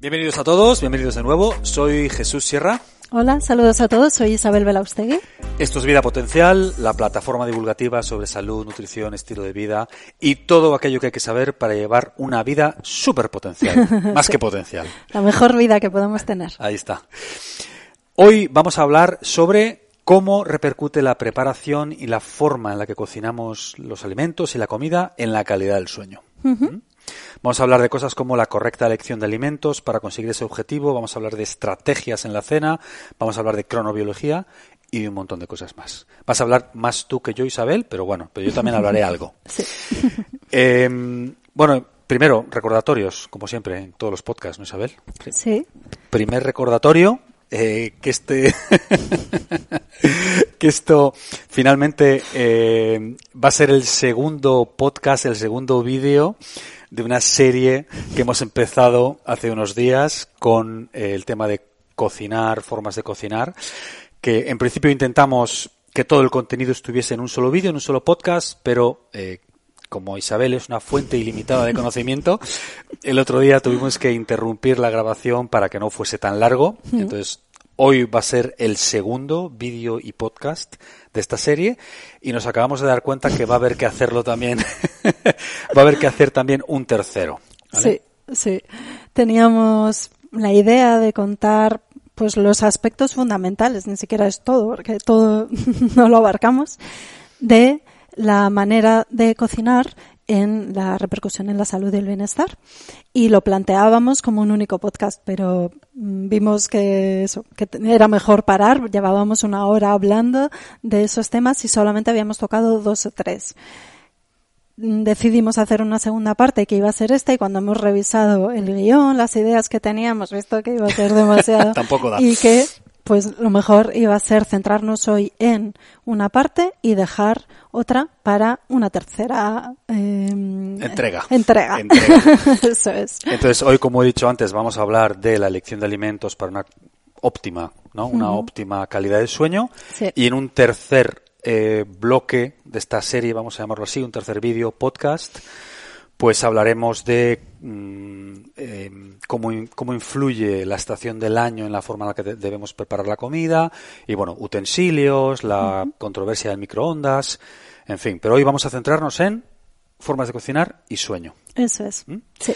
Bienvenidos a todos, bienvenidos de nuevo. Soy Jesús Sierra. Hola, saludos a todos. Soy Isabel Belaustegui. Esto es Vida Potencial, la plataforma divulgativa sobre salud, nutrición, estilo de vida y todo aquello que hay que saber para llevar una vida súper potencial, más que potencial. La mejor vida que podemos tener. Ahí está. Hoy vamos a hablar sobre cómo repercute la preparación y la forma en la que cocinamos los alimentos y la comida en la calidad del sueño. ¿Mm? Vamos a hablar de cosas como la correcta elección de alimentos para conseguir ese objetivo, vamos a hablar de estrategias en la cena, vamos a hablar de cronobiología y un montón de cosas más. Vas a hablar más tú que yo, Isabel, pero bueno, pero yo también hablaré algo. Sí. Eh, bueno, primero, recordatorios, como siempre, en todos los podcasts, ¿no, Isabel? Sí. Primer recordatorio, eh, que este que esto finalmente eh, va a ser el segundo podcast, el segundo vídeo de una serie que hemos empezado hace unos días con eh, el tema de cocinar, formas de cocinar, que en principio intentamos que todo el contenido estuviese en un solo vídeo, en un solo podcast, pero eh, como Isabel es una fuente ilimitada de conocimiento, el otro día tuvimos que interrumpir la grabación para que no fuese tan largo. Entonces, hoy va a ser el segundo vídeo y podcast de esta serie y nos acabamos de dar cuenta que va a haber que hacerlo también, va a haber que hacer también un tercero. Sí, sí. Teníamos la idea de contar pues los aspectos fundamentales, ni siquiera es todo, porque todo no lo abarcamos, de la manera de cocinar en la repercusión en la salud y el bienestar. Y lo planteábamos como un único podcast, pero mm, vimos que eso, que era mejor parar. Llevábamos una hora hablando de esos temas y solamente habíamos tocado dos o tres. Mm, Decidimos hacer una segunda parte que iba a ser esta y cuando hemos revisado el guion, las ideas que teníamos, visto que iba a ser demasiado Tampoco da. y que pues lo mejor iba a ser centrarnos hoy en una parte y dejar otra para una tercera eh, Entrega. Entrega. Entrega. Eso es. Entonces, hoy, como he dicho antes, vamos a hablar de la elección de alimentos para una óptima, ¿no? Una óptima calidad del sueño. Sí. Y en un tercer eh, bloque de esta serie, vamos a llamarlo así, un tercer vídeo podcast, pues hablaremos de mm, eh, cómo, cómo influye la estación del año en la forma en la que de- debemos preparar la comida y, bueno, utensilios, la controversia del microondas, en fin. Pero hoy vamos a centrarnos en formas de cocinar y sueño. Eso es. ¿Mm? Sí.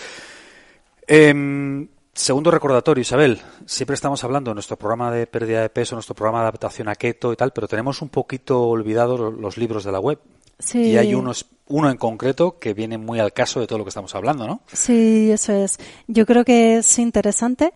Em, segundo recordatorio, Isabel. Siempre estamos hablando de nuestro programa de pérdida de peso, nuestro programa de adaptación a keto y tal, pero tenemos un poquito olvidados lo- los libros de la web. Sí. Y hay unos, uno en concreto que viene muy al caso de todo lo que estamos hablando, ¿no? Sí, eso es. Yo creo que es interesante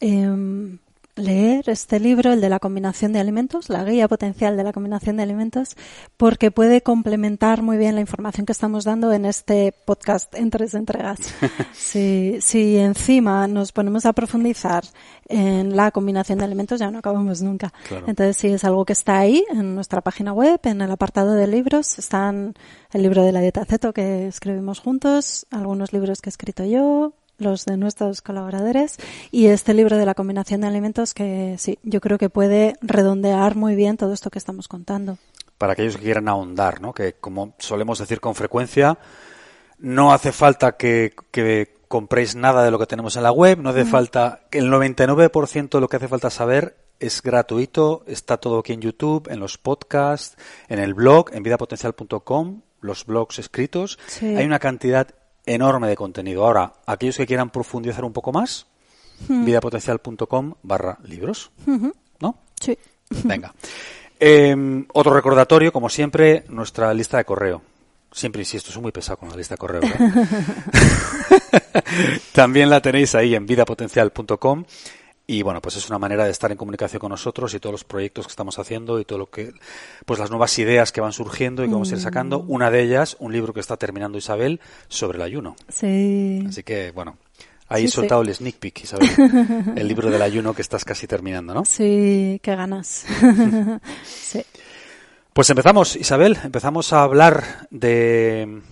em, leer este libro, el de la combinación de alimentos, la guía potencial de la combinación de alimentos, porque puede complementar muy bien la información que estamos dando en este podcast en tres entregas. si, si encima nos ponemos a profundizar en la combinación de alimentos, ya no acabamos nunca. Claro. Entonces, sí, es algo que está ahí en nuestra página web, en el apartado de libros. Están el libro de la dieta ceto que escribimos juntos, algunos libros que he escrito yo, los de nuestros colaboradores y este libro de la combinación de alimentos que sí, yo creo que puede redondear muy bien todo esto que estamos contando. Para aquellos que quieran ahondar, ¿no? Que como solemos decir con frecuencia, no hace falta que, que compréis nada de lo que tenemos en la web, no hace falta, el 99% de lo que hace falta saber es gratuito, está todo aquí en YouTube, en los podcasts, en el blog, en vidapotencial.com, los blogs escritos. Sí. Hay una cantidad enorme de contenido. Ahora, aquellos que quieran profundizar un poco más, vidapotencial.com barra libros, ¿no? Sí. Venga. Eh, otro recordatorio, como siempre, nuestra lista de correo. Siempre insisto, soy muy pesado con la lista de correo. ¿verdad? También la tenéis ahí en vidapotencial.com y bueno, pues es una manera de estar en comunicación con nosotros y todos los proyectos que estamos haciendo y todo lo que, pues las nuevas ideas que van surgiendo y que vamos a ir sacando. Mm. Una de ellas, un libro que está terminando Isabel sobre el ayuno. Sí. Así que, bueno, Ahí he soltado el sneak peek, Isabel. el libro del ayuno que estás casi terminando, ¿no? Sí, qué ganas. sí. Pues empezamos, Isabel, empezamos a hablar de,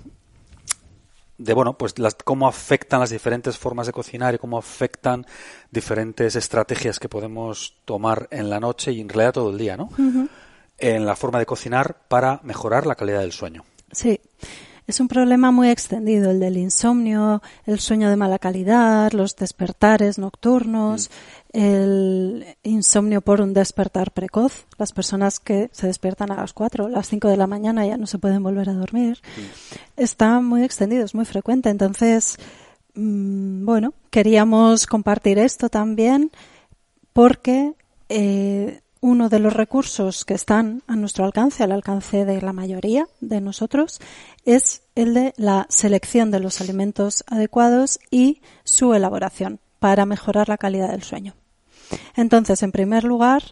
de bueno, pues las, cómo afectan las diferentes formas de cocinar y cómo afectan diferentes estrategias que podemos tomar en la noche y en realidad todo el día, ¿no? En la forma de cocinar para mejorar la calidad del sueño. Sí. Es un problema muy extendido, el del insomnio, el sueño de mala calidad, los despertares nocturnos, mm. el insomnio por un despertar precoz. Las personas que se despiertan a las 4, las 5 de la mañana ya no se pueden volver a dormir. Mm. Está muy extendido, es muy frecuente. Entonces, mm, bueno, queríamos compartir esto también porque eh, uno de los recursos que están a nuestro alcance, al alcance de la mayoría de nosotros, es el de la selección de los alimentos adecuados y su elaboración para mejorar la calidad del sueño. Entonces, en primer lugar,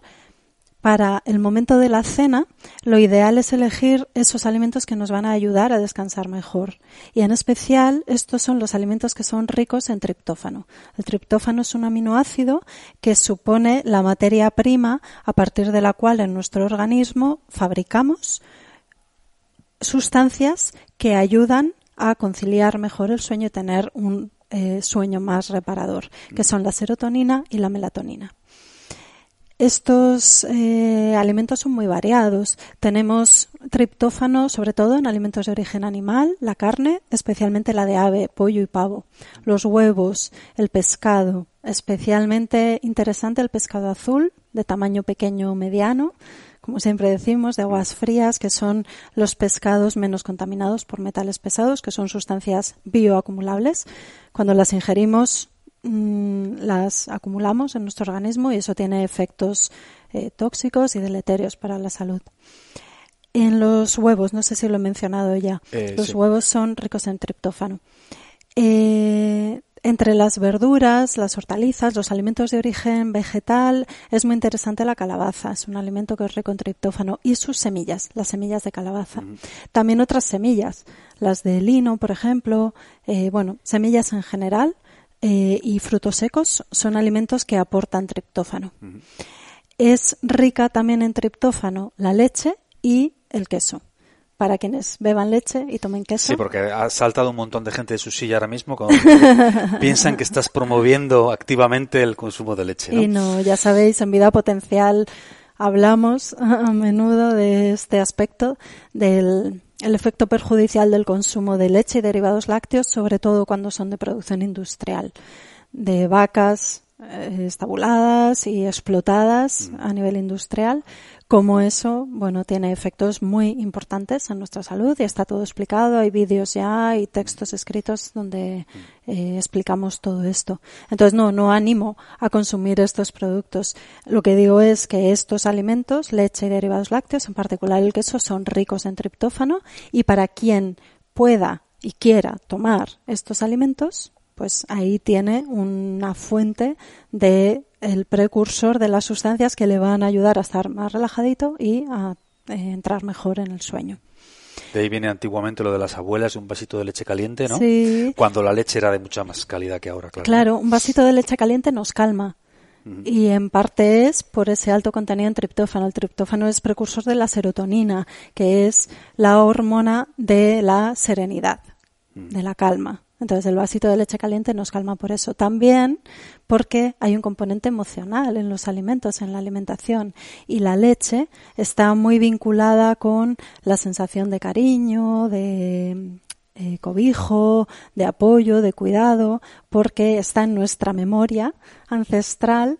para el momento de la cena, lo ideal es elegir esos alimentos que nos van a ayudar a descansar mejor. Y en especial, estos son los alimentos que son ricos en triptófano. El triptófano es un aminoácido que supone la materia prima a partir de la cual en nuestro organismo fabricamos sustancias que ayudan a conciliar mejor el sueño y tener un eh, sueño más reparador, que son la serotonina y la melatonina. Estos eh, alimentos son muy variados. Tenemos triptófano, sobre todo en alimentos de origen animal, la carne, especialmente la de ave, pollo y pavo, los huevos, el pescado, especialmente interesante el pescado azul, de tamaño pequeño o mediano, como siempre decimos, de aguas frías, que son los pescados menos contaminados por metales pesados, que son sustancias bioacumulables. Cuando las ingerimos Mm, las acumulamos en nuestro organismo y eso tiene efectos eh, tóxicos y deleterios para la salud. En los huevos, no sé si lo he mencionado ya, eh, los huevos son ricos en triptófano. Eh, entre las verduras, las hortalizas, los alimentos de origen vegetal, es muy interesante la calabaza. Es un alimento que es rico en triptófano. Y sus semillas, las semillas de calabaza. También otras semillas, las de lino, por ejemplo. bueno, semillas en general eh, y frutos secos son alimentos que aportan triptófano. Es rica también en triptófano la leche y el queso. Para quienes beban leche y tomen queso. Sí, porque ha saltado un montón de gente de su silla ahora mismo piensan que estás promoviendo activamente el consumo de leche. Y no, ya sabéis, en vida potencial hablamos a menudo de este aspecto del el efecto perjudicial del consumo de leche y derivados lácteos, sobre todo cuando son de producción industrial, de vacas estabuladas y explotadas a nivel industrial, como eso, bueno, tiene efectos muy importantes en nuestra salud y está todo explicado. Hay vídeos ya y textos escritos donde eh, explicamos todo esto. Entonces, no, no animo a consumir estos productos. Lo que digo es que estos alimentos, leche y derivados lácteos, en particular el queso, son ricos en triptófano y para quien pueda y quiera tomar estos alimentos, pues ahí tiene una fuente de el precursor de las sustancias que le van a ayudar a estar más relajadito y a eh, entrar mejor en el sueño. De ahí viene antiguamente lo de las abuelas, un vasito de leche caliente, ¿no? Sí. Cuando la leche era de mucha más calidad que ahora, claro. Claro, un vasito de leche caliente nos calma. Y en parte es por ese alto contenido en triptófano. El triptófano es precursor de la serotonina, que es la hormona de la serenidad, de la calma. Entonces el vasito de leche caliente nos calma por eso. También porque hay un componente emocional en los alimentos, en la alimentación. Y la leche está muy vinculada con la sensación de cariño, de eh, cobijo, de apoyo, de cuidado, porque está en nuestra memoria ancestral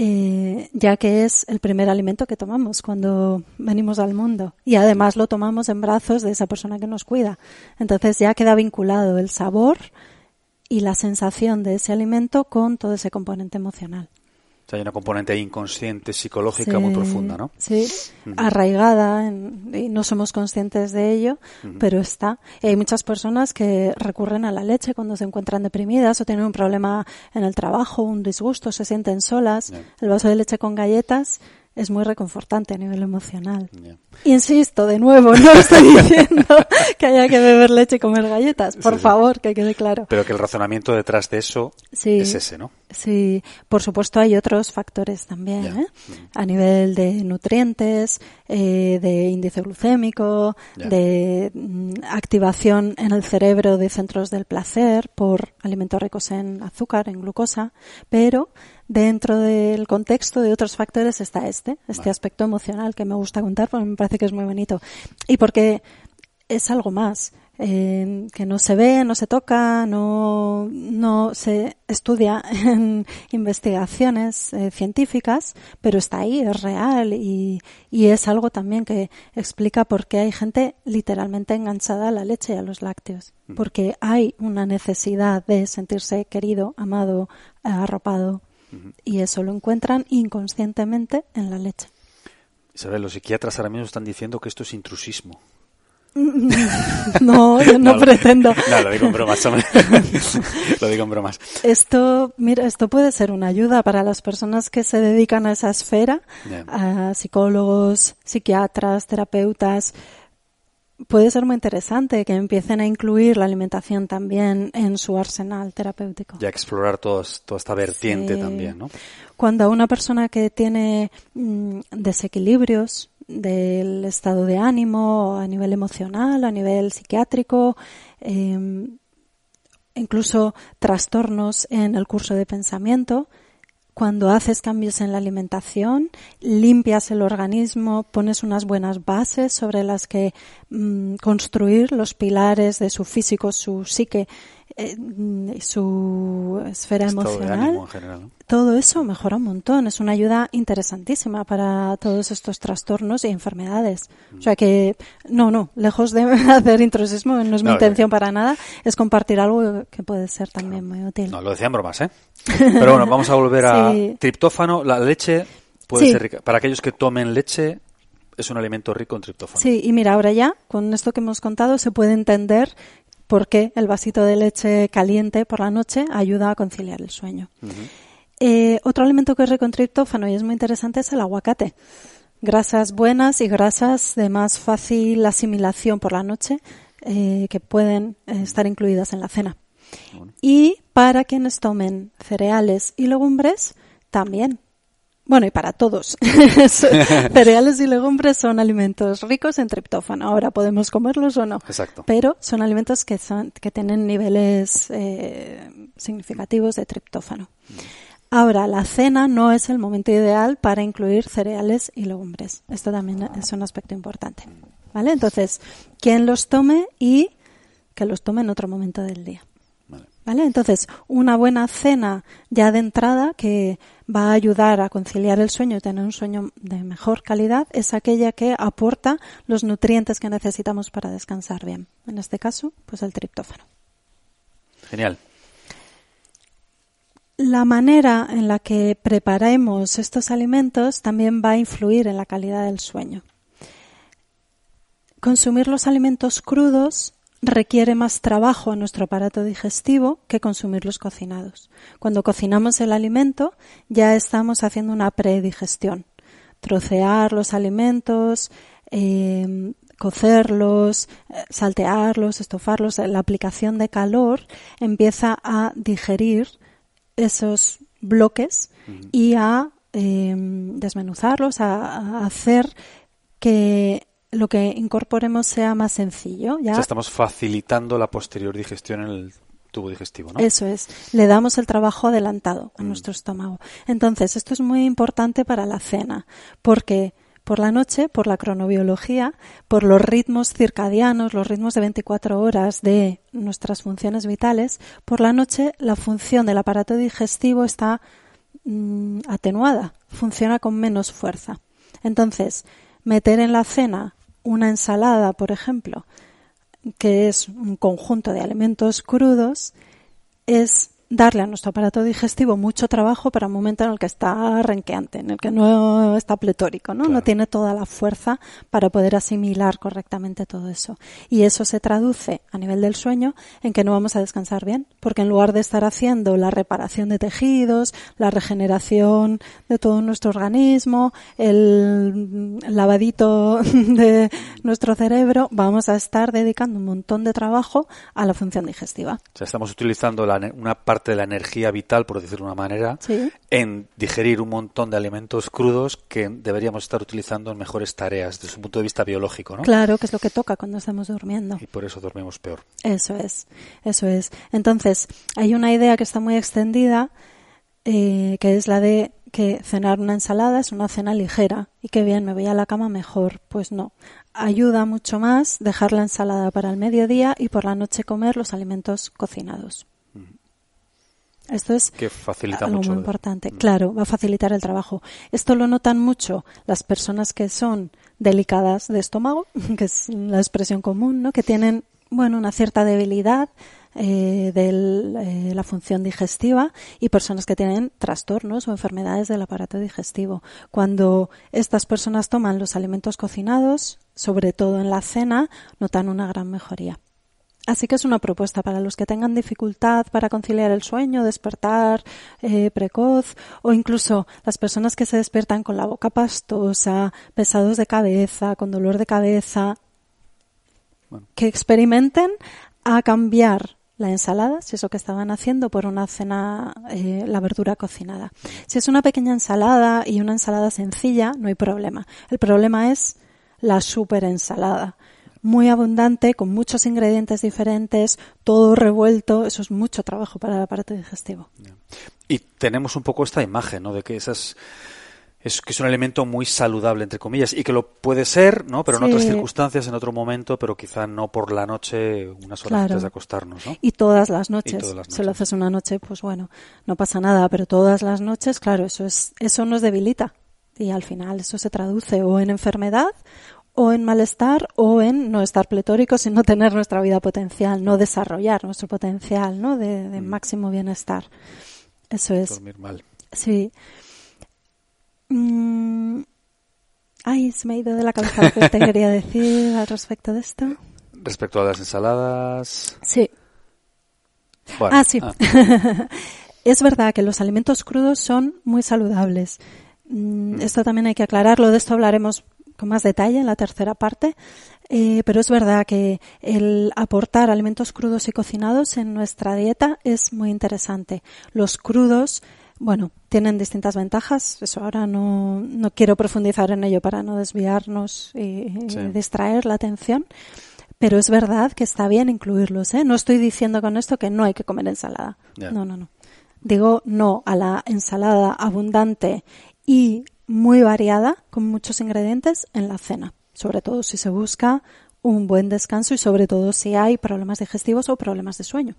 eh, ya que es el primer alimento que tomamos cuando venimos al mundo y además lo tomamos en brazos de esa persona que nos cuida. Entonces ya queda vinculado el sabor y la sensación de ese alimento con todo ese componente emocional. O sea, hay una componente inconsciente, psicológica muy profunda, ¿no? Sí, arraigada y no somos conscientes de ello, pero está. Y hay muchas personas que recurren a la leche cuando se encuentran deprimidas o tienen un problema en el trabajo, un disgusto, se sienten solas. El vaso de leche con galletas es muy reconfortante a nivel emocional. Insisto, de nuevo, no estoy diciendo que haya que beber leche y comer galletas, por favor, que quede claro. Pero que el razonamiento detrás de eso es ese, ¿no? Sí, por supuesto hay otros factores también, ¿eh? a nivel de nutrientes, eh, de índice glucémico, de mm, activación en el cerebro de centros del placer por alimentos ricos en azúcar, en glucosa, pero dentro del contexto de otros factores está este, este aspecto emocional que me gusta contar porque me parece que es muy bonito y porque es algo más eh, que no se ve, no se toca, no, no se estudia en investigaciones eh, científicas, pero está ahí, es real y, y es algo también que explica por qué hay gente literalmente enganchada a la leche y a los lácteos. Mm. Porque hay una necesidad de sentirse querido, amado, arropado. Y eso lo encuentran inconscientemente en la leche. Isabel, los psiquiatras ahora mismo están diciendo que esto es intrusismo. No, yo no, pretendo. No, lo digo en bromas, lo digo en bromas. Esto, mira, esto puede ser una ayuda para las personas que se dedican a esa esfera, a psicólogos, psiquiatras, terapeutas. Puede ser muy interesante que empiecen a incluir la alimentación también en su arsenal terapéutico. Y a explorar toda esta vertiente también, ¿no? Cuando una persona que tiene mm, desequilibrios del estado de ánimo a nivel emocional, a nivel psiquiátrico, em, incluso trastornos en el curso de pensamiento. Cuando haces cambios en la alimentación, limpias el organismo, pones unas buenas bases sobre las que mm, construir los pilares de su físico, su psique, eh, su esfera emocional, todo eso mejora un montón. Es una ayuda interesantísima para todos estos trastornos y enfermedades. O sea que, no, no, lejos de hacer intrusismo, no es mi intención para nada, es compartir algo que puede ser también muy útil. No, lo decían bromas, ¿eh? Pero bueno, vamos a volver a triptófano. La leche puede ser rica. Para aquellos que tomen leche, es un alimento rico en triptófano. Sí, y mira, ahora ya, con esto que hemos contado, se puede entender porque el vasito de leche caliente por la noche ayuda a conciliar el sueño. Eh, otro alimento que es rico en triptófano y es muy interesante es el aguacate. Grasas buenas y grasas de más fácil asimilación por la noche eh, que pueden eh, estar incluidas en la cena. Y para quienes tomen cereales y legumbres, también bueno, y para todos. Cereales y legumbres son alimentos ricos en triptófano. Ahora podemos comerlos o no. Exacto. Pero son alimentos que son que tienen niveles eh, significativos de triptófano. Ahora, la cena no es el momento ideal para incluir cereales y legumbres. Esto también es un aspecto importante. ¿Vale? Entonces, quien los tome y que los tome en otro momento del día. ¿Vale? Entonces, una buena cena ya de entrada que va a ayudar a conciliar el sueño y tener un sueño de mejor calidad es aquella que aporta los nutrientes que necesitamos para descansar bien. En este caso, pues el triptófano. Genial. La manera en la que preparemos estos alimentos también va a influir en la calidad del sueño. Consumir los alimentos crudos requiere más trabajo en nuestro aparato digestivo que consumirlos cocinados. Cuando cocinamos el alimento ya estamos haciendo una predigestión. Trocear los alimentos, em, cocerlos, eh, saltearlos, estofarlos, la aplicación de calor empieza a digerir esos bloques y a em, desmenuzarlos, a hacer que lo que incorporemos sea más sencillo. ¿ya? estamos facilitando la posterior digestión en el tubo digestivo, ¿no? Eso es. Le damos el trabajo adelantado a mm. nuestro estómago. Entonces, esto es muy importante para la cena, porque por la noche, por la cronobiología, por los ritmos circadianos, los ritmos de 24 horas de nuestras funciones vitales, por la noche la función del aparato digestivo está mm, atenuada, funciona con menos fuerza. Entonces, meter en la cena una ensalada, por ejemplo, que es un conjunto de alimentos crudos, es darle a nuestro aparato digestivo mucho trabajo para un momento en el que está renqueante, en el que no está pletórico, ¿no? No tiene toda la fuerza para poder asimilar correctamente todo eso. Y eso se traduce a nivel del sueño en que no vamos a descansar bien, porque en lugar de estar haciendo la reparación de tejidos, la regeneración de todo nuestro organismo, el lavadito de nuestro cerebro, vamos a estar dedicando un montón de trabajo a la función digestiva. O sea, estamos utilizando una parte de la energía vital, por decirlo de una manera, en digerir un montón de alimentos crudos que deberíamos estar utilizando en mejores tareas desde un punto de vista biológico, ¿no? Claro, que es lo que toca cuando estamos durmiendo. Y por eso dormimos peor. Eso es, eso es. Entonces, hay una idea que está muy extendida, eh, que es la de que cenar una ensalada es una cena ligera y que bien, me voy a la cama mejor. Pues no. Ayuda mucho más dejar la ensalada para el mediodía y por la noche comer los alimentos cocinados. Esto es que facilita algo mucho muy importante. Claro, va a facilitar el trabajo. Esto lo notan mucho las personas que son delicadas de estómago, que es la expresión común, ¿no? Que tienen, bueno, una cierta debilidad eh, de eh, la función digestiva y personas que tienen trastornos o enfermedades del aparato digestivo. Cuando estas personas toman los alimentos cocinados, sobre todo en la cena, notan una gran mejoría. Así que es una propuesta para los que tengan dificultad para conciliar el sueño, despertar eh, precoz o incluso las personas que se despiertan con la boca pastosa, pesados de cabeza, con dolor de cabeza, que experimenten a cambiar la ensalada, si es lo que estaban haciendo, por una cena, eh, la verdura cocinada. Si es una pequeña ensalada y una ensalada sencilla, no hay problema. El problema es la super ensalada muy abundante, con muchos ingredientes diferentes, todo revuelto, eso es mucho trabajo para el aparato digestivo. Y tenemos un poco esta imagen, ¿no? De que esas es que es un alimento muy saludable entre comillas y que lo puede ser, ¿no? Pero en otras circunstancias, en otro momento, pero quizá no por la noche, unas horas antes de acostarnos, ¿no? Y todas las noches. Todas las noches. Si lo haces una noche, pues bueno, no pasa nada, pero todas las noches, claro, eso es eso nos debilita y al final eso se traduce o en enfermedad o en malestar o en no estar pletóricos y no tener nuestra vida potencial, no desarrollar nuestro potencial, ¿no? De, mm. máximo bienestar. Eso es. Dormir mal. Sí. Mm. Ay, se me ha ido de la cabeza lo que te quería decir al respecto de esto. Respecto a las ensaladas. Sí. ah, sí. Ah. es verdad que los alimentos crudos son muy saludables. Mm, esto también hay que aclararlo. De esto hablaremos con más detalle en la tercera parte, eh, pero es verdad que el aportar alimentos crudos y cocinados en nuestra dieta es muy interesante. Los crudos, bueno, tienen distintas ventajas. Eso ahora no, no quiero profundizar en ello para no desviarnos y, distraer la atención. Pero es verdad que está bien incluirlos. ¿eh? No estoy diciendo con esto que no hay que comer ensalada. No, no, no. Digo no a la ensalada abundante y muy variada, con muchos ingredientes en la cena, sobre todo si se busca un buen descanso y sobre todo si hay problemas digestivos o problemas de sueño.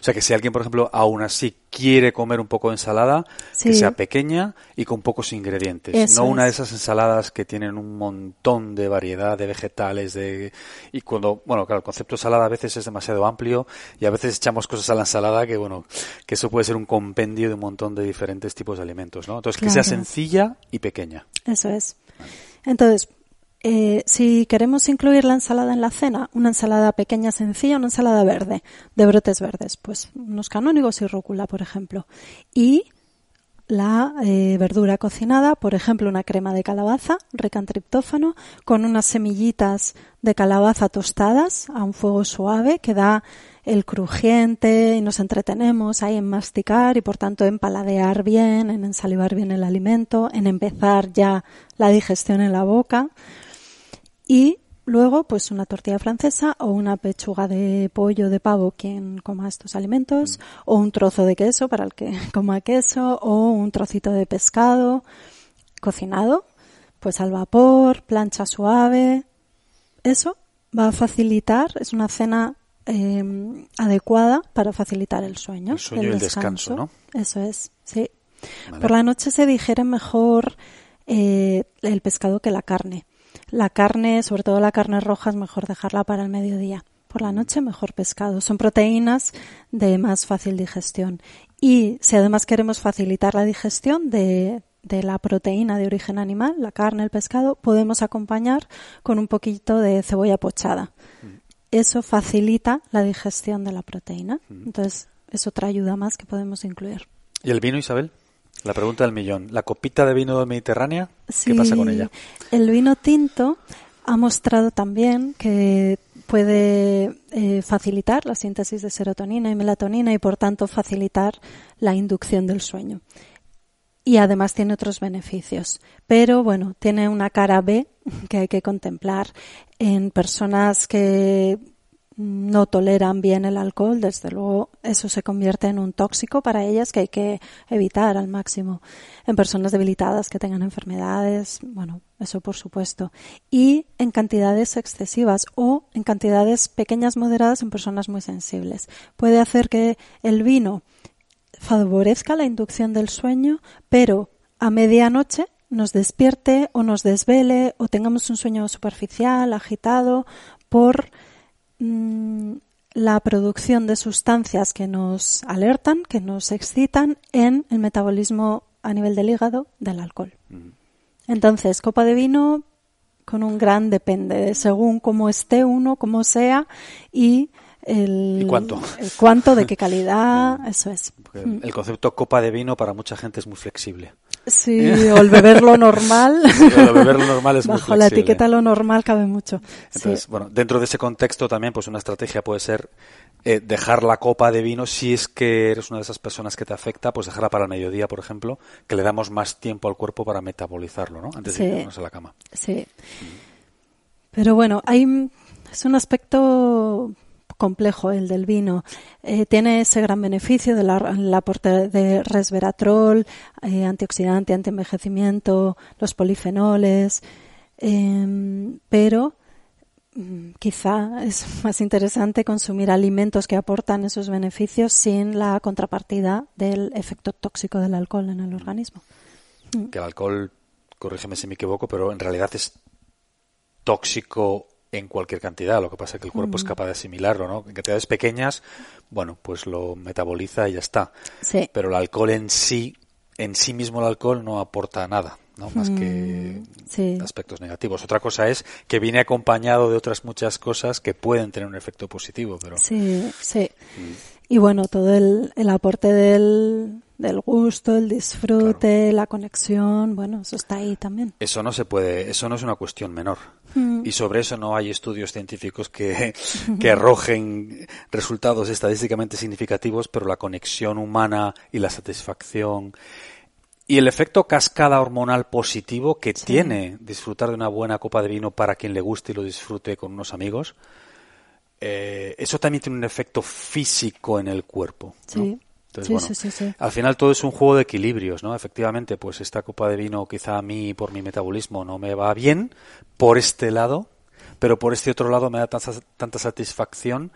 O sea que si alguien, por ejemplo, aún así quiere comer un poco de ensalada, que sea pequeña y con pocos ingredientes. no una de esas ensaladas que tienen un montón de variedad de vegetales. de Y cuando, bueno, claro, el concepto de ensalada a veces es demasiado amplio y a veces echamos cosas a la ensalada que, bueno, que eso puede ser un compendio de un montón de diferentes tipos de alimentos, ¿no? Entonces, que sea sencilla y pequeña. Eso es. Entonces, eh, si queremos incluir la ensalada en la cena, una ensalada pequeña, sencilla, una ensalada verde, de brotes verdes, pues unos canónigos y rúcula, por ejemplo. Y la eh, verdura cocinada, por ejemplo, una crema de calabaza rica triptófano, con unas semillitas de calabaza tostadas a un fuego suave que da el crujiente y nos entretenemos ahí en masticar y por tanto en paladear bien, en ensalivar bien el alimento, en empezar ya la digestión en la boca y luego pues una tortilla francesa o una pechuga de pollo de pavo quien coma estos alimentos o un trozo de queso para el que coma queso o un trocito de pescado cocinado pues al vapor, plancha suave. Eso va a facilitar, es una cena em, adecuada para facilitar el sueño. El sueño y el descanso, ¿no? Eso es, sí. Por la noche se digiere mejor eh, el pescado que la carne. La carne, sobre todo la carne roja, es mejor dejarla para el mediodía. por la noche, mejor pescado. Son proteínas de más fácil digestión. Y si además queremos facilitar la digestión de, de la proteína de origen animal, la carne, el pescado, podemos acompañar con un poquito de cebolla pochada. Eso facilita la digestión de la proteína. Entonces, es otra ayuda más que podemos incluir. ¿Y el vino, Isabel? La pregunta del millón. ¿La copita de vino mediterránea? Sí, ¿Qué pasa con ella? El vino tinto ha mostrado también que puede eh, facilitar la síntesis de serotonina y melatonina y por tanto facilitar la inducción del sueño. Y además tiene otros beneficios. Pero bueno, tiene una cara B que hay que contemplar en personas que no toleran bien el alcohol, desde luego eso se convierte en un tóxico para ellas que hay que evitar al máximo. En personas debilitadas que tengan enfermedades, bueno, eso por supuesto. Y en cantidades excesivas o en cantidades pequeñas moderadas en personas muy sensibles. Puede hacer que el vino favorezca la inducción del sueño, pero a medianoche nos despierte o nos desvele o tengamos un sueño superficial, agitado, por la producción de sustancias que nos alertan, que nos excitan en el metabolismo a nivel del hígado del alcohol. Entonces, copa de vino con un gran depende, según cómo esté uno, cómo sea y el, cuánto? El cuánto, de qué calidad, eso es. Mm. El concepto copa de vino para mucha gente es muy flexible. Sí, o el beber lo normal. el beber lo normal es Bajo la etiqueta lo normal cabe mucho. Entonces, bueno, dentro de ese contexto también, pues una estrategia puede ser eh, dejar la copa de vino si es que eres una de esas personas que te afecta, pues dejarla para el mediodía, por ejemplo, que le damos más tiempo al cuerpo para metabolizarlo, ¿no? Antes de irnos a la cama. Sí. Pero bueno, hay es un aspecto complejo el del vino. Eh, tiene ese gran beneficio del aporte de resveratrol, eh, antioxidante, antienvejecimiento, los polifenoles, em, pero mm, quizá es más interesante consumir alimentos que aportan esos beneficios sin la contrapartida del efecto tóxico del alcohol en el organismo. Que el alcohol, corrígeme si me equivoco, pero en realidad es tóxico en cualquier cantidad. Lo que pasa es que el cuerpo es capaz de asimilarlo, ¿no? En cantidades pequeñas, bueno, pues lo metaboliza y ya está. Sí. Pero el alcohol en sí, en sí mismo el alcohol no aporta nada, ¿no? Más que mm, aspectos negativos. Otra cosa es que viene acompañado de otras muchas cosas que pueden tener un efecto positivo, pero. Sí, sí. Mm. Y bueno, todo el, el aporte del, del gusto, el disfrute, la conexión, bueno, eso está ahí también. Eso no se puede, eso no es una cuestión menor. Mm. Y sobre eso no hay estudios científicos que, que arrojen resultados estadísticamente significativos, pero la conexión humana y la satisfacción y el efecto cascada hormonal positivo que tiene disfrutar de una buena copa de vino para quien le guste y lo disfrute con unos amigos, eh, eso también tiene un efecto físico en el cuerpo. Sí. Al final todo es un juego de equilibrios, ¿no? Efectivamente, pues esta copa de vino quizá a mí por mi metabolismo no me va bien por este lado, pero por este otro lado me da tanta, tanta satisfacción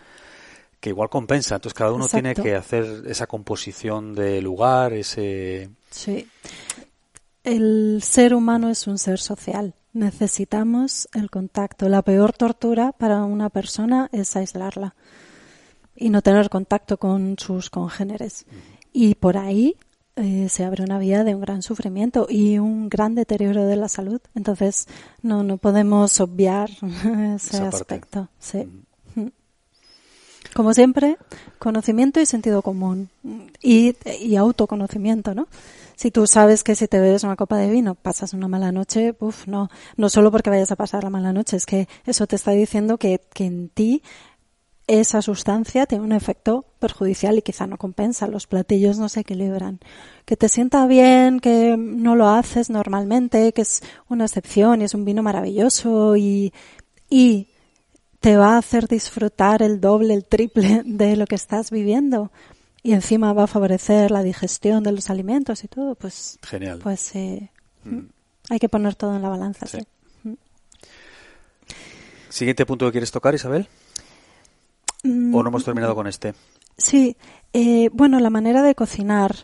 que igual compensa. Entonces cada uno tiene que hacer esa composición de lugar, ese... Sí. El ser humano es un ser social necesitamos el contacto. La peor tortura para una persona es aislarla y no tener contacto con sus congéneres. Y por ahí eh, se abre una vía de un gran sufrimiento y un gran deterioro de la salud. Entonces, no, no podemos obviar ese aspecto. Sí. Mm. Como siempre, conocimiento y sentido común y, y autoconocimiento, ¿no? si tú sabes que si te bebes una copa de vino pasas una mala noche, uff, no, no solo porque vayas a pasar la mala noche, es que eso te está diciendo que, que en ti esa sustancia tiene un efecto perjudicial y quizá no compensa, los platillos no se equilibran. Que te sienta bien, que no lo haces normalmente, que es una excepción y es un vino maravilloso y, y te va a hacer disfrutar el doble, el triple de lo que estás viviendo y encima va a favorecer la digestión de los alimentos y todo, pues genial. Pues eh, mm. hay que poner todo en la balanza. Sí. Mm. Siguiente punto que quieres tocar, Isabel. Mm. ¿O no hemos terminado con este? Sí, eh, bueno, la manera de cocinar.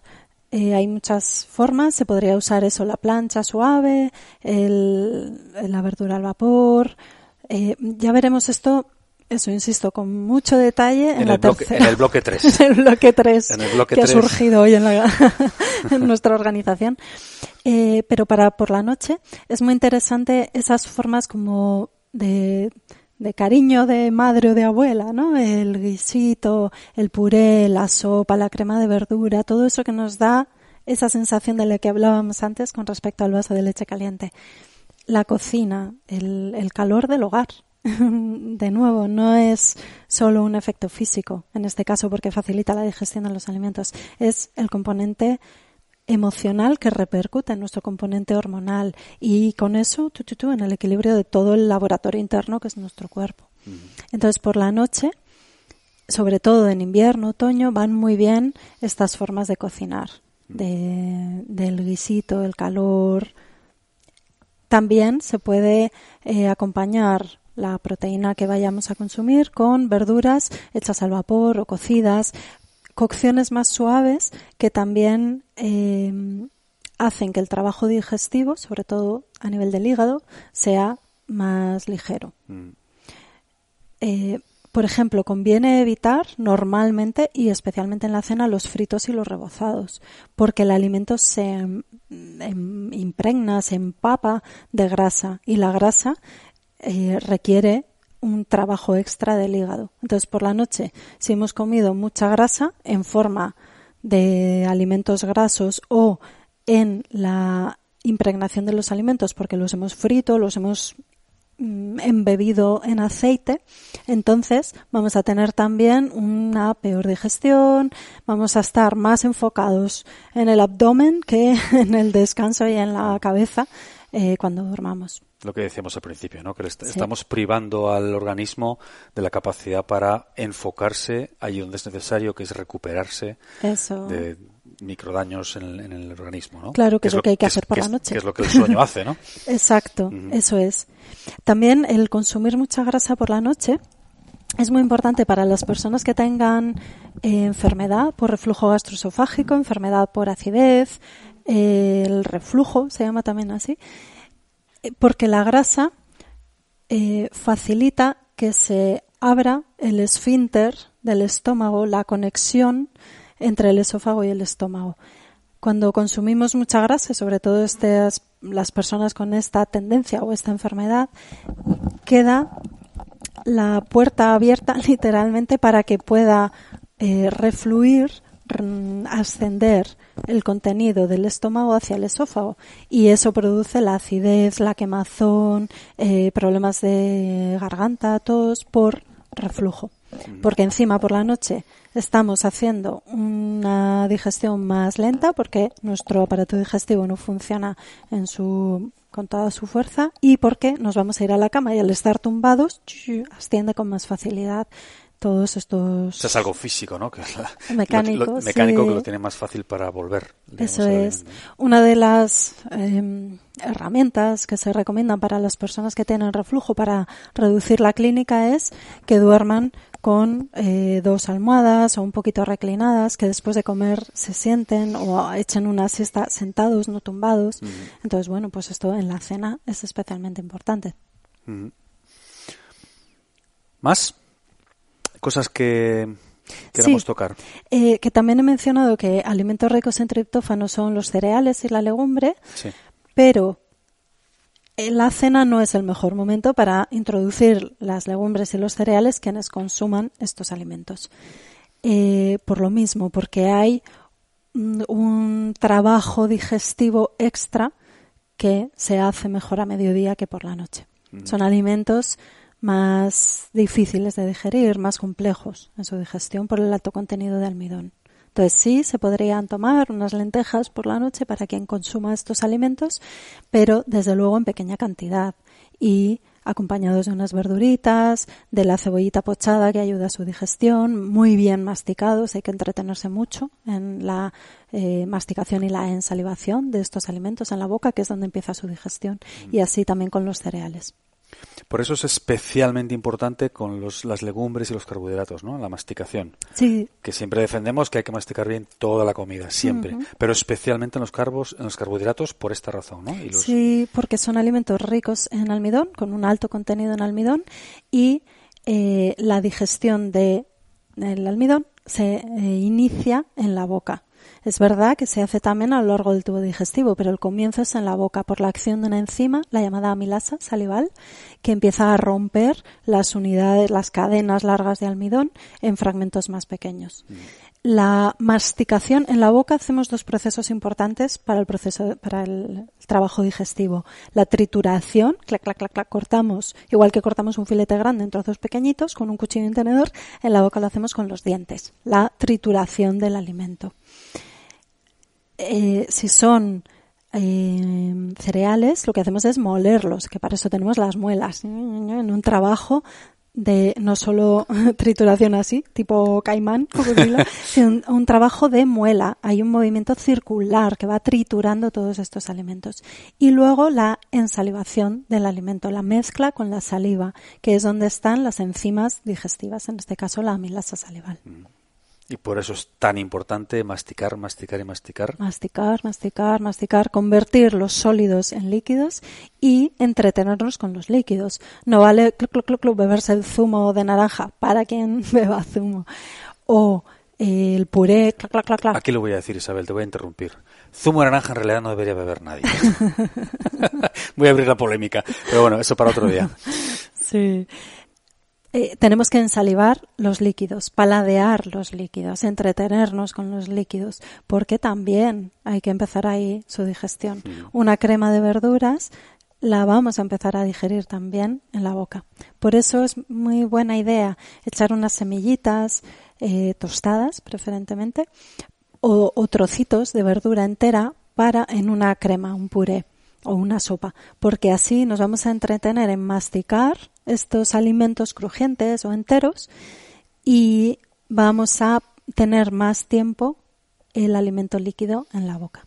Eh, hay muchas formas, se podría usar eso, la plancha suave, el, la verdura al vapor. ya veremos esto eso insisto, con mucho detalle en, En la el bloque- tercera. en el bloque tres. en el bloque 3. En el bloque que ha surgido hoy en, la- en nuestra organización. Eh, pero para por la noche es muy interesante esas formas como de, de cariño de madre o de abuela, ¿no? El guisito, el puré, la sopa, la crema de verdura, todo eso que nos da esa sensación de la que hablábamos antes con respecto al vaso de leche caliente. La cocina, el, el calor del hogar. De nuevo, no es solo un efecto físico, en este caso porque facilita la digestión de los alimentos, es el componente emocional que repercute en nuestro componente hormonal y con eso tu, tu, tu, en el equilibrio de todo el laboratorio interno que es nuestro cuerpo. Entonces, por la noche, sobre todo en invierno, otoño, van muy bien estas formas de cocinar, de, del guisito, el calor. También se puede eh, acompañar la proteína que vayamos a consumir con verduras hechas al vapor o cocidas, cocciones más suaves que también eh, hacen que el trabajo digestivo, sobre todo a nivel del hígado, sea más ligero. Mm. Eh, por ejemplo, conviene evitar normalmente y especialmente en la cena los fritos y los rebozados, porque el alimento se em, em, impregna, se empapa de grasa y la grasa eh, requiere un trabajo extra del hígado. Entonces, por la noche, si hemos comido mucha grasa en forma de alimentos grasos o en la impregnación de los alimentos porque los hemos frito, los hemos mm, embebido en aceite, entonces vamos a tener también una peor digestión, vamos a estar más enfocados en el abdomen que en el descanso y en la cabeza eh, cuando dormamos. Lo que decíamos al principio, ¿no? Que le est- Sí. estamos privando al organismo de la capacidad para enfocarse allí donde es necesario, que es recuperarse Eso. de microdaños en el, en el organismo, ¿no? Claro, que es lo que hay que hacer por que la noche. Que es lo que el sueño hace, ¿no? Exacto, eso es. También el consumir mucha grasa por la noche es muy importante para las personas que tengan eh, enfermedad por reflujo gastroesofágico, enfermedad por acidez, eh, el reflujo se llama también así, porque la grasa eh, facilita que se abra el esfínter del estómago, la conexión entre el esófago y el estómago. Cuando consumimos mucha grasa, sobre todo las personas con esta tendencia o esta enfermedad, queda la puerta abierta literalmente para que pueda eh, refluir, ascender el contenido del estómago hacia el esófago y eso produce la acidez, la quemazón, eh, problemas de garganta, tos por reflujo. Porque encima por la noche estamos haciendo una digestión más lenta porque nuestro aparato digestivo no funciona en su con toda su fuerza y porque nos vamos a ir a la cama y al estar tumbados asciende con más facilidad todos estos es algo físico, ¿no? Que la- Mecánico, lo- lo- mecánico sí. que lo tiene más fácil para volver. Eso es. Una de las eh, herramientas que se recomiendan para las personas que tienen reflujo para reducir la clínica es que duerman con eh, dos almohadas o un poquito reclinadas, que después de comer se sienten o echen una siesta sentados, no tumbados. Entonces, bueno, pues esto en la cena es especialmente importante. ¿Más? Cosas que queramos Sí. tocar. Eh, que también he mencionado que alimentos ricos en triptófano son los cereales y la legumbre, Sí. pero en la cena no es el mejor momento para introducir las legumbres y los cereales quienes consuman estos alimentos. Eh, por lo mismo, porque hay mm, un trabajo digestivo extra que se hace mejor a mediodía que por la noche. Son alimentos más difíciles de digerir, más complejos en su digestión por el alto contenido de almidón. Entonces sí, se podrían tomar unas lentejas por la noche para quien consuma estos alimentos, pero desde luego en pequeña cantidad y acompañados de unas verduritas, de la cebollita pochada que ayuda a su digestión, muy bien masticados, hay que entretenerse mucho en la eh, masticación y la ensalivación de estos alimentos en la boca, que es donde empieza su digestión, y así también con los cereales. Por eso es especialmente importante con los, las legumbres y los carbohidratos, ¿no? La masticación. Sí, Que siempre defendemos que hay que masticar bien toda la comida, siempre. Pero especialmente en los carbos, en los carbohidratos por esta razón, ¿no? Y los, Sí, porque son alimentos ricos en almidón, con un alto contenido en almidón y eh, la digestión de el almidón se eh, inicia en la boca. Es verdad que se hace también a lo largo del tubo digestivo, pero el comienzo es en la boca. Por la acción de una enzima, la llamada amilasa salival, que empieza a romper las unidades, las cadenas largas de almidón en fragmentos más pequeños. Mm. La masticación en la boca hacemos dos procesos importantes para el proceso para el trabajo digestivo. La trituración clac clac clac, clac cortamos igual que cortamos un filete grande en trozos pequeñitos con un cuchillo y un tenedor en la boca lo hacemos con los dientes. La trituración del alimento eh, si son eh, cereales, lo que hacemos es molerlos, que para eso tenemos las muelas. En un trabajo de no solo trituración así, tipo caimán, sino un, trabajo de muela. Hay un movimiento circular que va triturando todos estos alimentos. Y luego la ensalivación del alimento, la mezcla con la saliva, que es donde están las enzimas digestivas, en este caso la amilasa salival. Mm. Y por eso es tan importante masticar, masticar y masticar. Masticar, masticar, masticar, convertir los sólidos en líquidos y entretenernos con los líquidos. No vale beberse el zumo de naranja para quien beba zumo. O el puré, Aquí lo voy a decir, Isabel, te voy a interrumpir. Zumo de naranja en realidad no debería beber nadie. voy a abrir la polémica, pero bueno, eso para otro día. Sí. Eh, tenemos que ensalivar los líquidos, paladear los líquidos, entretenernos con los líquidos, porque también hay que empezar ahí su digestión. Una crema de verduras la vamos a empezar a digerir también en la boca. Por eso es muy buena idea echar unas semillitas eh, tostadas, preferentemente, o, o trocitos de verdura entera para en una crema, un puré o una sopa, porque así nos vamos a entretener en masticar estos alimentos crujientes o enteros y vamos a tener más tiempo el alimento líquido en la boca.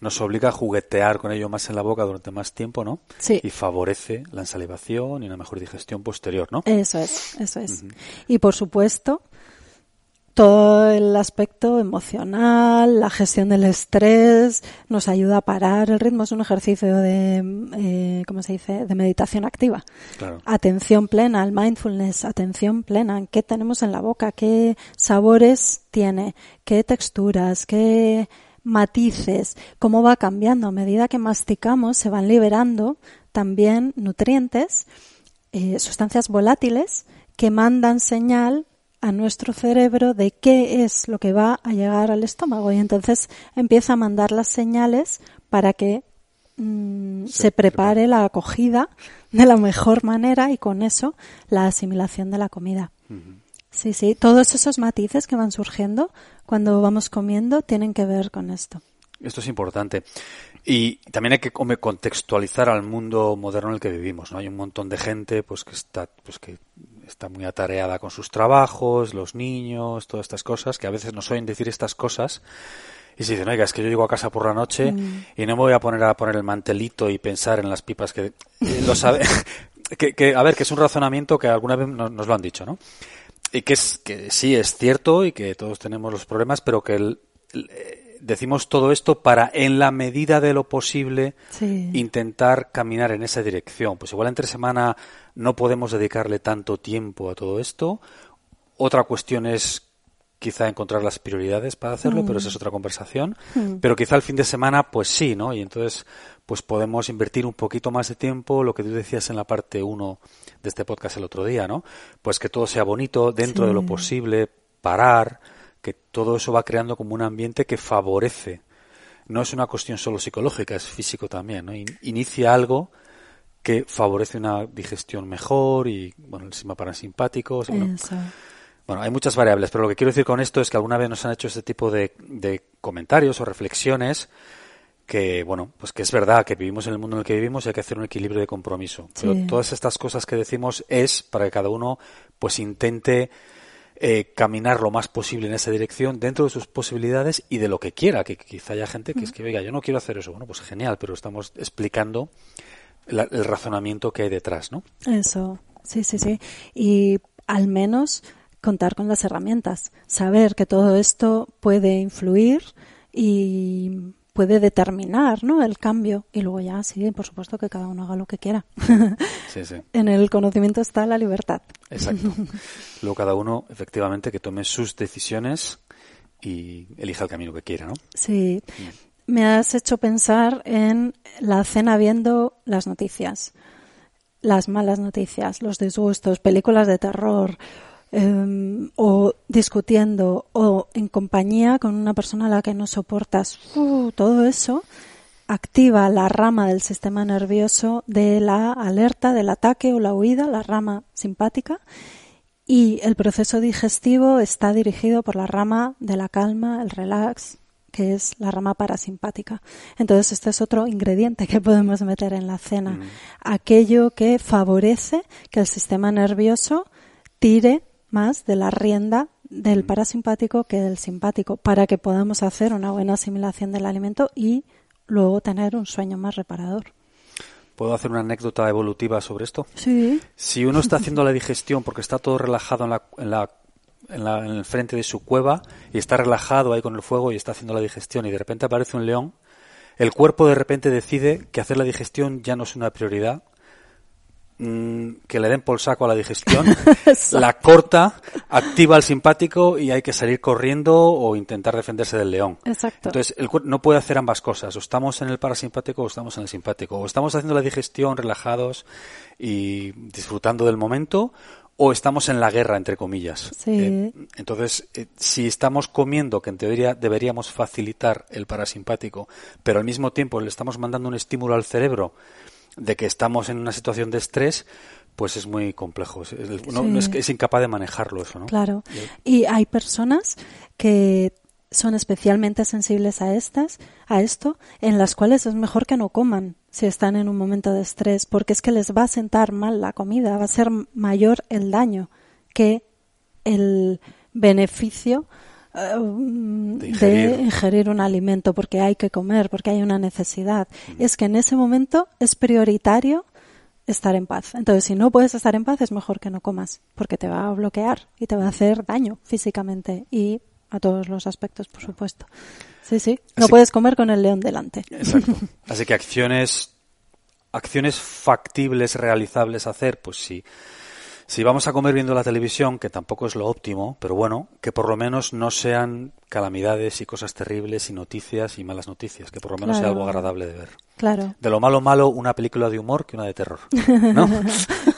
Nos obliga a juguetear con ello más en la boca durante más tiempo, ¿no? Sí. Y favorece la ensalivación y una mejor digestión posterior, ¿no? Eso es, eso es. Y por supuesto, todo el aspecto emocional, la gestión del estrés, nos ayuda a parar el ritmo. Es un ejercicio de, eh, ¿cómo se dice?, de meditación activa. Atención plena, el mindfulness, atención plena. ¿Qué tenemos en la boca? ¿Qué sabores tiene? ¿Qué texturas? ¿Qué matices? ¿Cómo va cambiando? A medida que masticamos se van liberando también nutrientes, eh, sustancias volátiles que mandan señal a nuestro cerebro de qué es lo que va a llegar al estómago y entonces empieza a mandar las señales para que mm, se, prepare la acogida de la mejor manera y con eso la asimilación de la comida. Sí, sí, todos esos matices que van surgiendo cuando vamos comiendo tienen que ver con esto. Esto es importante. Y también hay que contextualizar al mundo moderno en el que vivimos, ¿no? Hay un montón de gente pues que está pues que está muy atareada con sus trabajos, los niños, todas estas cosas, que a veces nos oyen decir estas cosas y se dicen, oiga, es que yo llego a casa por la noche mm. y no me voy a poner a poner el mantelito y pensar en las pipas que eh, lo sabe, que, a ver, que es un razonamiento que alguna vez nos, lo han dicho, ¿no? Y que es que sí es cierto y que todos tenemos los problemas, pero que el decimos todo esto para, en la medida de lo posible, intentar caminar en esa dirección. Pues igual entre semana no podemos dedicarle tanto tiempo a todo esto. Otra cuestión es quizá encontrar las prioridades para hacerlo, pero esa es mm. otra conversación. Mm. Pero quizá el fin de semana, pues sí, ¿no? Y entonces, pues podemos invertir un poquito más de tiempo, lo que tú decías en la parte 1 de este podcast el otro día, ¿no? Pues que todo sea bonito, dentro de lo posible, parar, que todo eso va creando como un ambiente que favorece. No es una cuestión solo psicológica, es físico también. ¿no? Inicia algo que favorece una digestión mejor y, bueno, el sistema parasimpático. Bueno, bueno, hay muchas variables, pero lo que quiero decir con esto es que alguna vez nos han hecho este tipo de, de comentarios o reflexiones que, bueno, pues que es verdad que vivimos en el mundo en el que vivimos y hay que hacer un equilibrio de compromiso. Pero todas estas cosas que decimos es para que cada uno pues intente eh, caminar lo más posible en esa dirección dentro de sus posibilidades y de lo que quiera, que quizá haya gente que es que, oiga, yo no quiero hacer eso. Bueno, pues genial, pero estamos explicando el razonamiento que hay detrás, ¿no? Eso, sí, sí, sí. Y al menos contar con las herramientas, saber que todo esto puede influir y puede determinar ¿no? el cambio y luego ya sí, por supuesto que cada uno haga lo que quiera. Sí, sí. en el conocimiento está la libertad. Exacto. Luego cada uno, efectivamente, que tome sus decisiones y elija el camino que quiera, ¿no? Sí. Me has hecho pensar en la cena viendo las noticias, las malas noticias, los disgustos, películas de terror, eh, o discutiendo o en compañía con una persona a la que no soportas. Uh, todo eso activa la rama del sistema nervioso de la alerta, del ataque o la huida, la rama simpática, y el proceso digestivo está dirigido por la rama de la calma, el relax, que es la rama parasimpática. Entonces, este es otro ingrediente que podemos meter en la cena. Mm. Aquello que favorece que el sistema nervioso tire más de la rienda del mm. parasimpático que del simpático para que podamos hacer una buena asimilación del alimento y luego tener un sueño más reparador. ¿Puedo hacer una anécdota evolutiva sobre esto? Sí. Si uno está haciendo la digestión porque está todo relajado en, la, en, la, en, la, en el frente de su cueva y está relajado ahí con el fuego y está haciendo la digestión y de repente aparece un león, el cuerpo de repente decide que hacer la digestión ya no es una prioridad Mm, que le den por saco a la digestión, la corta, activa al simpático y hay que salir corriendo o intentar defenderse del león. Exacto. Entonces, el cuerpo no puede hacer ambas cosas. O estamos en el parasimpático o estamos en el simpático. O estamos haciendo la digestión relajados y disfrutando del momento o estamos en la guerra, entre comillas. Sí. Eh, entonces, eh, si estamos comiendo, que en teoría deberíamos facilitar el parasimpático, pero al mismo tiempo le estamos mandando un estímulo al cerebro de que estamos en una situación de estrés, pues es muy complejo. Es, es, incapaz de manejarlo eso, ¿no? Claro. Y hay personas que son especialmente sensibles a estas, a esto, en las cuales es mejor que no coman si están en un momento de estrés, porque es que les va a sentar mal la comida, va a ser mayor el daño que el beneficio de ingerir. un alimento porque hay que comer, porque hay una necesidad. Mm. Es que en ese momento es prioritario estar en paz. Entonces, si no puedes estar en paz, es mejor que no comas, porque te va a bloquear y te va a hacer daño físicamente y a todos los aspectos, por supuesto. Sí, sí. No puedes comer con el león delante. Exacto. Así que acciones, acciones factibles, realizables hacer, pues sí si vamos a comer viendo la televisión, que tampoco es lo óptimo, pero bueno, que por lo menos no sean calamidades y cosas terribles y noticias y malas noticias, que por lo menos sea algo agradable de ver. Claro. De lo malo malo, una película de humor que una de terror. ¿no?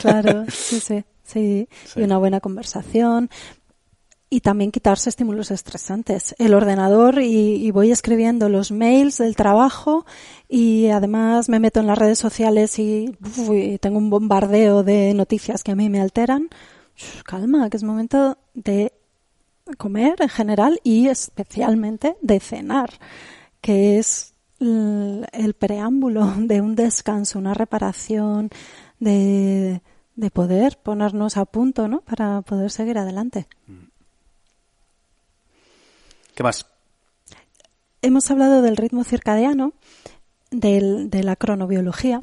claro, sí, sí, sí. Y una buena conversación y también quitarse estímulos estresantes. El ordenador y, voy escribiendo los mails del trabajo y además me meto en las redes sociales y, tengo un bombardeo de noticias que a mí me alteran. calma, que es momento de comer en general y especialmente de cenar, que es el, preámbulo de un descanso, una reparación, de, de poder ponernos a punto, ¿no? Para poder seguir adelante. Mm. ¿Qué más? Hemos hablado del ritmo circadiano, de la cronobiología.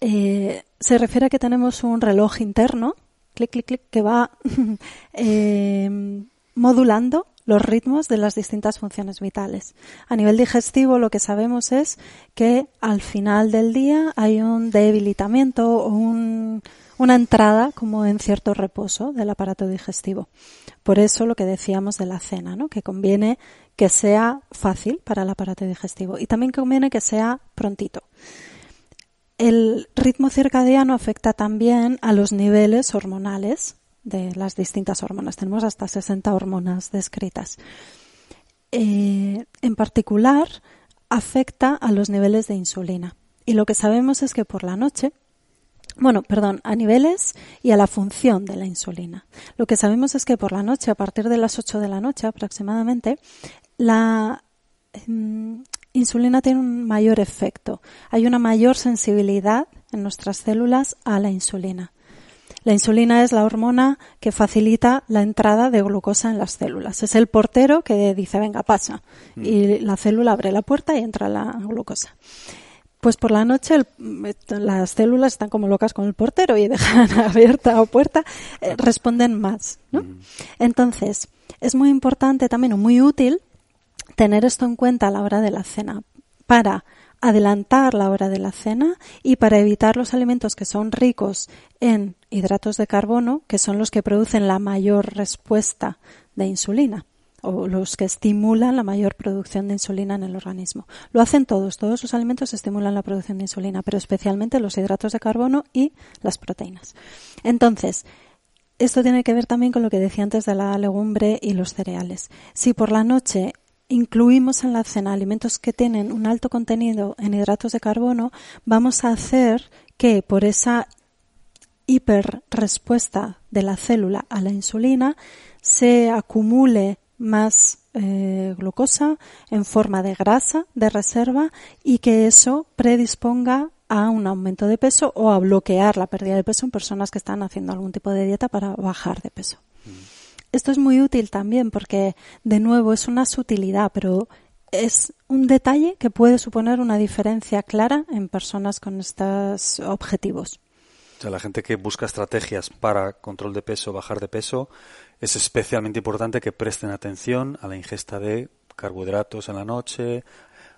Eh, se refiere a que tenemos un reloj interno, clic, clic, clic, que va eh, modulando los ritmos de las distintas funciones vitales. A nivel digestivo lo que sabemos es que al final del día hay un debilitamiento o una entrada como en cierto reposo del aparato digestivo. Por eso lo que decíamos de la cena, ¿no? que conviene que sea fácil para el aparato digestivo y también conviene que sea prontito. El ritmo circadiano afecta también a los niveles hormonales de las distintas hormonas. Tenemos hasta 60 hormonas descritas. Eh, en particular, afecta a los niveles de insulina. Y lo que sabemos es que por la noche bueno, perdón, a niveles y a la función de la insulina. Lo que sabemos es que por la noche, a partir de las 8 de la noche aproximadamente, la em, insulina tiene un mayor efecto. Hay una mayor sensibilidad en nuestras células a la insulina. La insulina es la hormona que facilita la entrada de glucosa en las células. Es el portero que dice, venga, pasa. Mm. Y la célula abre la puerta y entra la glucosa. Pues por la noche las células están como locas con el portero y dejan abierta o puerta, eh, responden más. ¿no? Entonces, es muy importante también o muy útil tener esto en cuenta a la hora de la cena para adelantar la hora de la cena y para evitar los alimentos que son ricos en hidratos de carbono, que son los que producen la mayor respuesta de insulina o los que estimulan la mayor producción de insulina en el organismo. Lo hacen todos, todos los alimentos estimulan la producción de insulina, pero especialmente los hidratos de carbono y las proteínas. Entonces, esto tiene que ver también con lo que decía antes de la legumbre y los cereales. Si por la noche incluimos en la cena alimentos que tienen un alto contenido en hidratos de carbono, vamos a hacer que por esa hiperrespuesta de la célula a la insulina se acumule más eh, glucosa en forma de grasa de reserva y que eso predisponga a un aumento de peso o a bloquear la pérdida de peso en personas que están haciendo algún tipo de dieta para bajar de peso. Mm. Esto es muy útil también porque, de nuevo, es una sutilidad, pero es un detalle que puede suponer una diferencia clara en personas con estos objetivos. O sea, la gente que busca estrategias para control de peso, bajar de peso, es especialmente importante que presten atención a la ingesta de carbohidratos en la noche,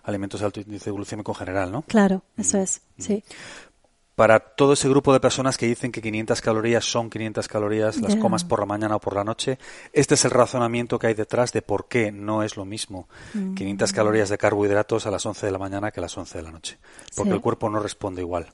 alimentos de alto índice glucémico en general, ¿no? Claro, eso mm. es, sí para todo ese grupo de personas que dicen que 500 calorías son 500 calorías, las comas por la mañana o por la noche, este es el razonamiento que hay detrás de por qué no es lo mismo 500 mm. calorías de carbohidratos a las 11 de la mañana que a las 11 de la noche, porque el cuerpo no responde igual.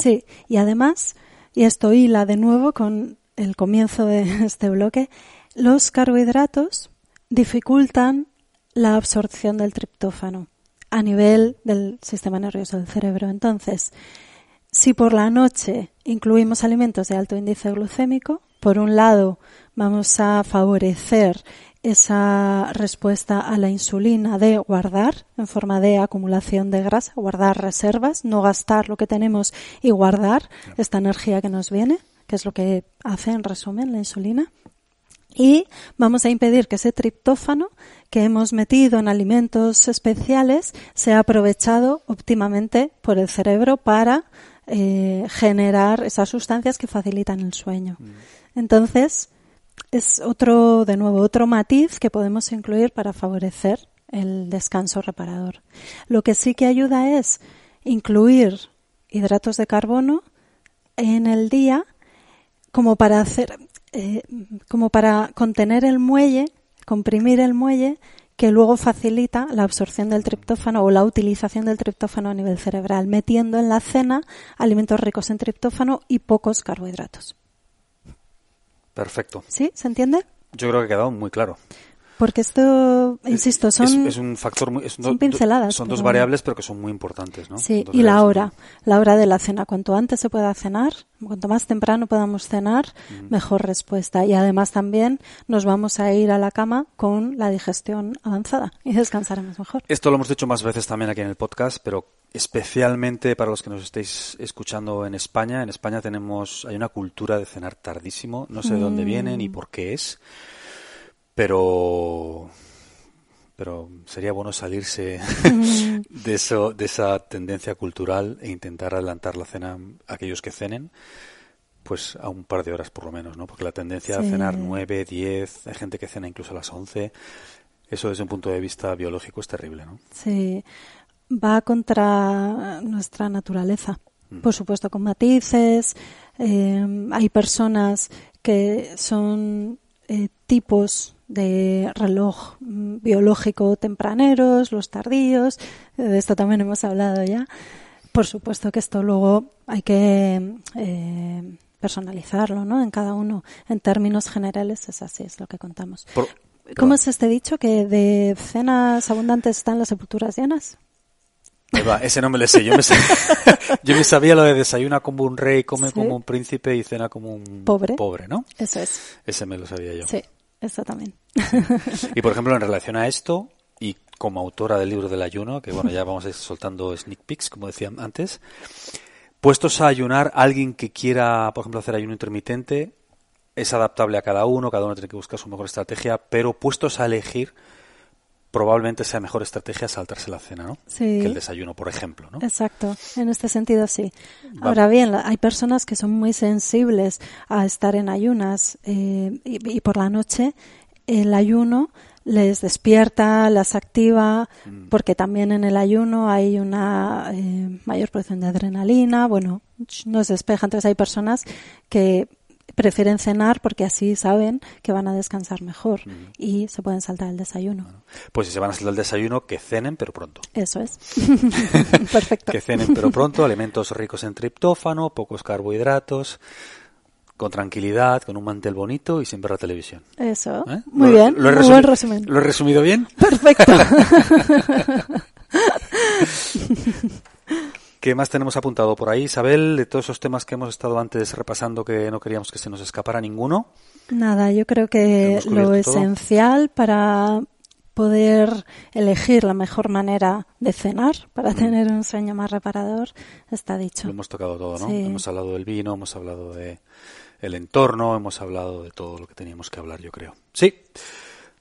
Sí, y además, y esto hila de nuevo con el comienzo de este bloque, los carbohidratos dificultan la absorción del triptófano a nivel del sistema nervioso del cerebro. Entonces, si por la noche incluimos alimentos de alto índice glucémico, por un lado vamos a favorecer esa respuesta a la insulina de guardar en forma de acumulación de grasa, guardar reservas, no gastar lo que tenemos y guardar esta energía que nos viene, que es lo que hace en resumen la insulina. Y vamos a impedir que ese triptófano que hemos metido en alimentos especiales sea aprovechado óptimamente por el cerebro para eh, generar esas sustancias que facilitan el sueño. Mm. Entonces, es otro, de nuevo, otro matiz que podemos incluir para favorecer el descanso reparador. Lo que sí que ayuda es incluir hidratos de carbono en el día como para hacer, eh, como para contener el muelle, comprimir el muelle que luego facilita la absorción del triptófano o la utilización del triptófano a nivel cerebral, metiendo en la cena alimentos ricos en triptófano y pocos carbohidratos. Perfecto. ¿Sí? ¿Se entiende? Yo creo que ha quedado muy claro. Porque esto, insisto, son, es, un factor muy, son pinceladas. Son dos variables, pero que son muy importantes, ¿no? Sí, y la hora, la hora de la cena. Cuanto antes se pueda cenar, cuanto más temprano podamos cenar, mejor respuesta. Y además también nos vamos a ir a la cama con la digestión avanzada y descansaremos mejor. Esto lo hemos dicho más veces también aquí en el podcast, pero especialmente para los que nos estéis escuchando en España. En España tenemos, hay una cultura de cenar tardísimo. No sé de dónde viene ni mm. por qué es pero pero sería bueno salirse de eso de esa tendencia cultural e intentar adelantar la cena a aquellos que cenen pues a un par de horas por lo menos no porque la tendencia a cenar nueve diez hay gente que cena incluso a las once. Eso desde un punto de vista biológico es terrible no sí. Va contra nuestra naturaleza mm. por supuesto con matices. Eh, hay personas que son eh, tipos de reloj mm, biológico tempraneros, los tardíos, de esto también hemos hablado ya. Por supuesto que esto luego hay que eh, personalizarlo, ¿no? En cada uno. En términos generales es así, es lo que contamos. ¿Cómo es este dicho que de cenas abundantes están las sepulturas llenas? Ese no me lo sé. Yo me, sabía, lo de desayuna como un rey, come como un príncipe y cena como un pobre. pobre, ¿no? Eso es. Ese me lo sabía yo. Sí. Eso también. Y por ejemplo, en relación a esto, y como autora del libro del ayuno, que bueno, ya vamos a ir soltando sneak peeks, como decía antes, puestos a ayunar, alguien que quiera, por ejemplo, hacer ayuno intermitente, es adaptable a cada uno, cada uno tiene que buscar su mejor estrategia, pero puestos a elegir, probablemente sea mejor estrategia saltarse la cena, ¿no? Sí. Que el desayuno, por ejemplo, ¿no? Exacto. En este sentido, sí. Ahora bien, hay personas que son muy sensibles a estar en ayunas eh, y, por la noche el ayuno les despierta, las activa, porque también en el ayuno hay una eh, mayor producción de adrenalina, bueno, nos despeja. Entonces hay personas que prefieren cenar porque así saben que van a descansar mejor y se pueden saltar el desayuno. pues si se van a saltar el desayuno, que cenen pero pronto. Eso es. Perfecto. que cenen pero pronto, alimentos ricos en triptófano, pocos carbohidratos, con tranquilidad, con un mantel bonito y sin ver la televisión. Eso. ¿Eh? Muy bien. Lo he, muy buen resumen. ¿Lo he resumido bien? Perfecto. ¿Qué más tenemos apuntado por ahí, Isabel? De todos esos temas que hemos estado antes repasando que no queríamos que se nos escapara ninguno. Nada, yo creo que lo esencial para poder elegir la mejor manera de cenar para tener un sueño más reparador está dicho. Lo hemos tocado todo, ¿no? Hemos hablado del vino, hemos hablado de el entorno, hemos hablado de todo lo que teníamos que hablar, yo creo. Sí,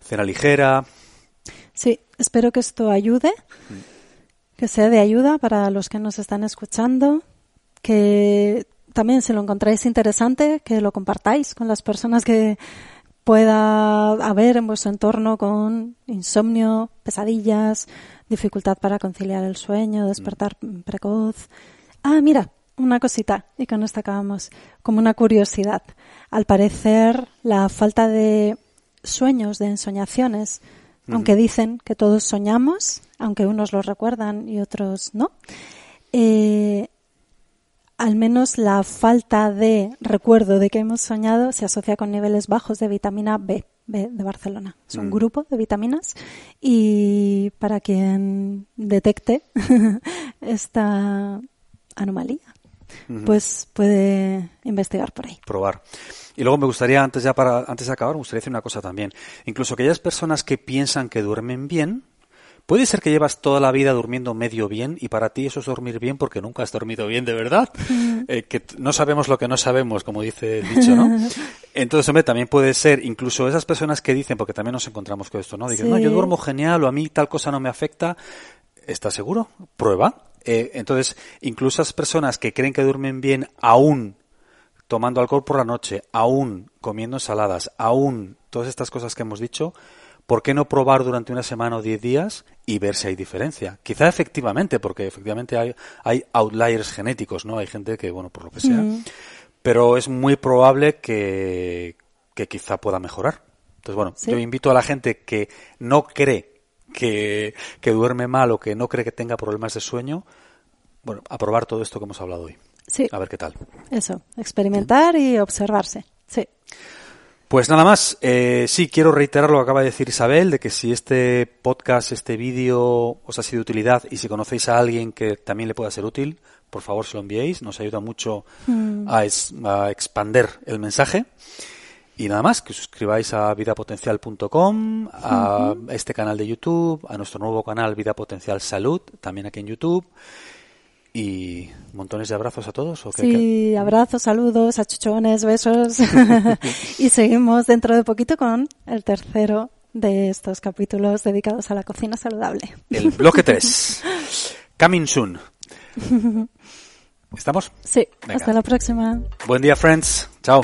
cena ligera. Sí, espero que esto ayude. Mm que sea de ayuda para los que nos están escuchando, que también si lo encontráis interesante, que lo compartáis con las personas que pueda haber en vuestro entorno con insomnio, pesadillas, dificultad para conciliar el sueño, despertar precoz. Ah, mira, una cosita, y con esto acabamos, como una curiosidad. Al parecer, la falta de sueños, de ensoñaciones, aunque dicen que todos soñamos, aunque unos lo recuerdan y otros no, eh, al menos la falta de recuerdo de que hemos soñado se asocia con niveles bajos de vitamina B, B de Barcelona. Es un mm. grupo de vitaminas y para quien detecte esta anomalía, pues puede investigar por ahí. Probar. Y luego me gustaría, antes ya para, antes de acabar, me gustaría decir una cosa también. Incluso aquellas personas que piensan que duermen bien, Puede ser que llevas toda la vida durmiendo medio bien y para ti eso es dormir bien porque nunca has dormido bien de verdad. Eh, que no sabemos lo que no sabemos, como dice el dicho, ¿no? Entonces, hombre, también puede ser incluso esas personas que dicen, porque también nos encontramos con esto, ¿no? Dicen, no, yo duermo genial o a mí tal cosa no me afecta. ¿Estás seguro? Prueba. Eh, entonces, incluso esas personas que creen que duermen bien aún tomando alcohol por la noche, aún comiendo ensaladas, aún todas estas cosas que hemos dicho, ¿por qué no probar durante una semana o diez días y ver si hay diferencia? Quizá efectivamente, porque efectivamente hay, hay outliers genéticos, ¿no? Hay gente que, bueno, por lo que sea. Mm. Pero es muy probable que, que quizá pueda mejorar. Entonces, bueno, yo invito a la gente que no cree que, que duerme mal o que no cree que tenga problemas de sueño, bueno, a probar todo esto que hemos hablado hoy. Sí. A ver qué tal. Eso, experimentar y observarse. Sí. Pues nada más, eh, sí, quiero reiterar lo que acaba de decir Isabel, de que si este podcast, este vídeo os ha sido de utilidad y si conocéis a alguien que también le pueda ser útil, por favor se lo enviéis, nos ayuda mucho mm. a, a expander el mensaje. Y nada más, que suscribáis a vidapotencial.com, a este canal de YouTube, a nuestro nuevo canal Vida Potencial Salud, también aquí en YouTube. Y montones de abrazos a todos. ¿o sí, abrazos, saludos, achuchones, besos. y seguimos dentro de poquito con el tercero de estos capítulos dedicados a la cocina saludable. El bloque 3. Coming soon. ¿Estamos? Sí, hasta la próxima. Buen día, friends. Chao.